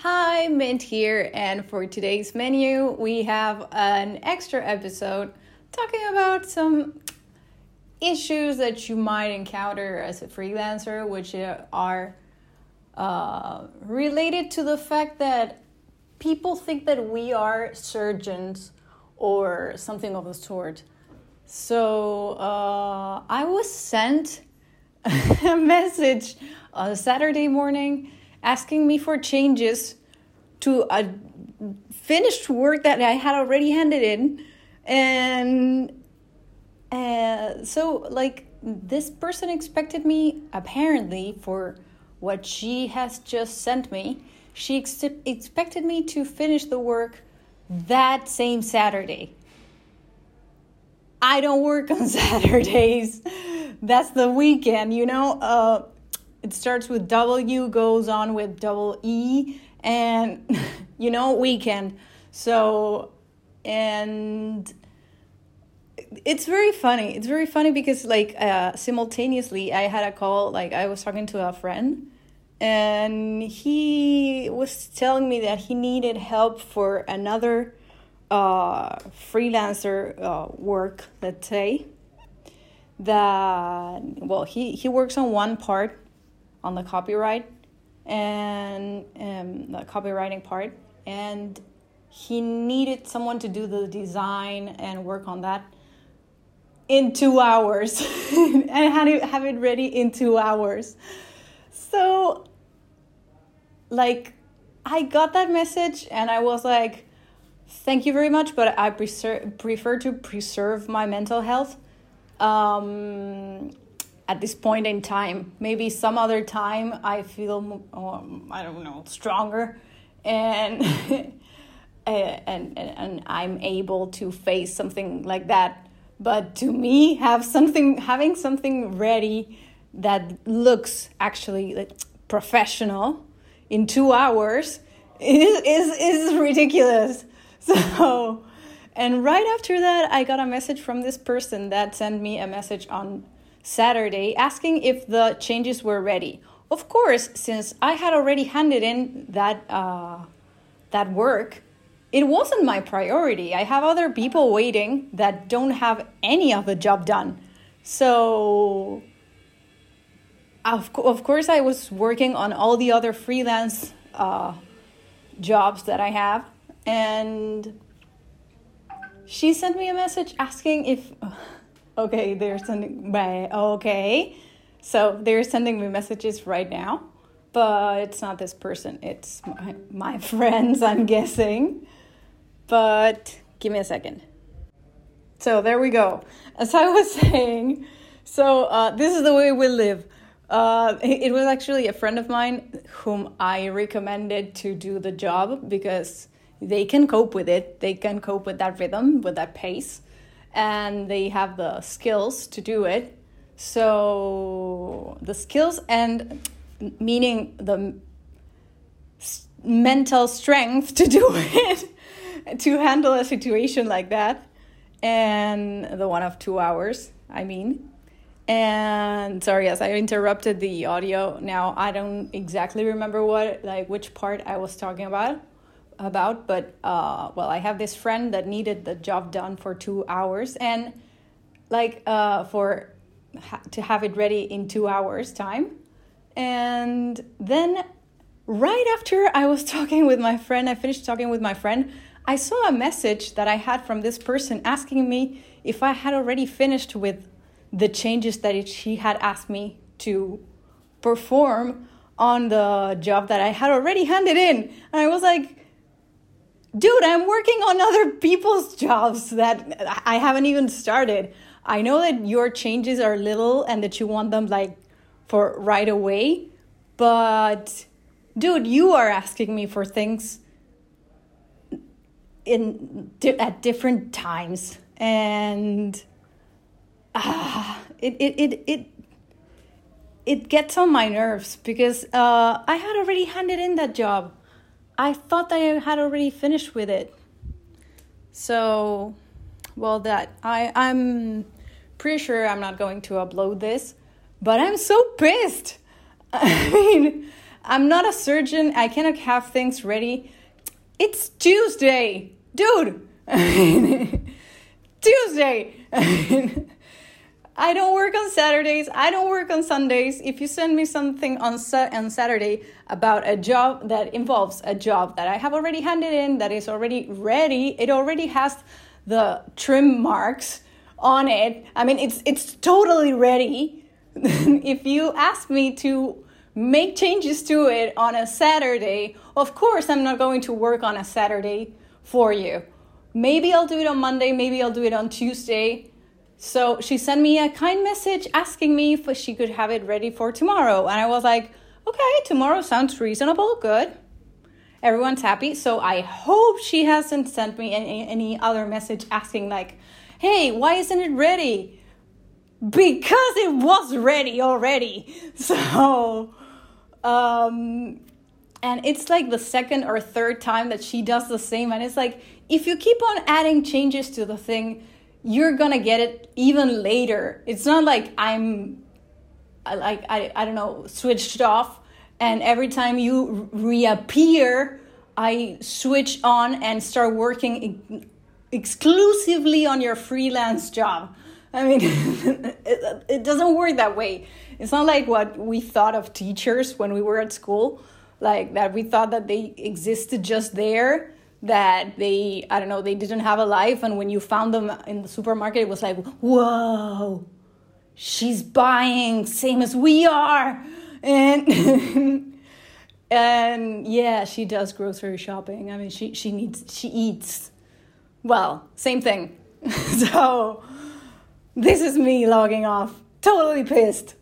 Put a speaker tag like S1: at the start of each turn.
S1: Hi, Mint here, and for today's menu, we have an extra episode talking about some issues that you might encounter as a freelancer, which are uh, related to the fact that people think that we are surgeons or something of the sort. So uh, I was sent a message on Saturday morning asking me for changes to a finished work that I had already handed in. And uh, so, like, this person expected me, apparently, for what she has just sent me, she ex- expected me to finish the work that same Saturday. I don't work on Saturdays. That's the weekend, you know? Uh, it starts with W, goes on with double E, and you know, weekend. So, and it's very funny. It's very funny because, like, uh, simultaneously, I had a call, like, I was talking to a friend, and he was telling me that he needed help for another uh, freelancer uh, work, let's say. That, well, he, he works on one part on the copyright and um, the copywriting part. And he needed someone to do the design and work on that in two hours. And had it, have it ready in two hours. So like i got that message and i was like thank you very much but i prefer, prefer to preserve my mental health um, at this point in time. Maybe some other time I feel, um, I don't know, stronger, and, and and and I'm able to face something like that. But to me, have something, having something ready that looks actually like professional in two hours is is is ridiculous. So. And right after that, I got a message from this person that sent me a message on Saturday asking if the changes were ready. Of course, since I had already handed in that uh, that work, it wasn't my priority. I have other people waiting that don't have any of the job done. So, of, of course, I was working on all the other freelance uh, jobs that I have. And she sent me a message asking if okay, they're sending by okay. So they're sending me messages right now, but it's not this person. It's my, my friends, I'm guessing. But give me a second. So there we go. As I was saying, so uh, this is the way we live. Uh, it was actually a friend of mine whom I recommended to do the job because they can cope with it. They can cope with that rhythm, with that pace and they have the skills to do it. So the skills and meaning the mental strength to do it, to handle a situation like that, and the one of two hours, I mean. And sorry, yes, I interrupted the audio. Now I don't exactly remember what, like, which part I was talking about about, but uh, well, I have this friend that needed the job done for two hours, and like uh, for ha- to have it ready in two hours time, and then right after I was talking with my friend, I finished talking with my friend. I saw a message that I had from this person asking me if I had already finished with the changes that she had asked me to perform on the job that I had already handed in. And I was like, dude, I'm working on other people's jobs that I haven't even started. I know that your changes are little and that you want them like for right away, but dude, you are asking me for things in at different times and ah, it, it, it, it it gets on my nerves because uh, I had already handed in that job I thought that I had already finished with it. So, well, that I I'm pretty sure I'm not going to upload this, but I'm so pissed. I mean, I'm not a surgeon. I cannot have things ready. It's Tuesday, dude. Tuesday. I don't work on Saturdays. I don't work on Sundays. If you send me something on sa- on Saturday about a job that involves a job that I have already handed in, that is already ready, it already has the trim marks on it. I mean, it's it's totally ready. if you ask me to make changes to it on a Saturday, of course I'm not going to work on a Saturday for you. Maybe I'll do it on Monday, maybe I'll do it on Tuesday so she sent me a kind message asking me if she could have it ready for tomorrow. And I was like, okay, tomorrow sounds reasonable, good. Everyone's happy. So I hope she hasn't sent me any, any other message asking, like, hey, why isn't it ready? Because it was ready already. So, um, and it's like the second or third time that she does the same. And it's like, if you keep on adding changes to the thing, you're gonna get it even later. It's not like I'm like I, I don't know switched off and every time you reappear I switch on and start working exclusively on your freelance job. I mean, it, it doesn't work that way. It's not like what we thought of teachers when we were at school, like that we thought that they existed just there that they i don't know they didn't have a life. And when you found them in the supermarket it was like whoa she's buying same as we are. And and yeah she does grocery shopping. I mean she she needs she eats. Well same thing. So this is me logging off. Totally pissed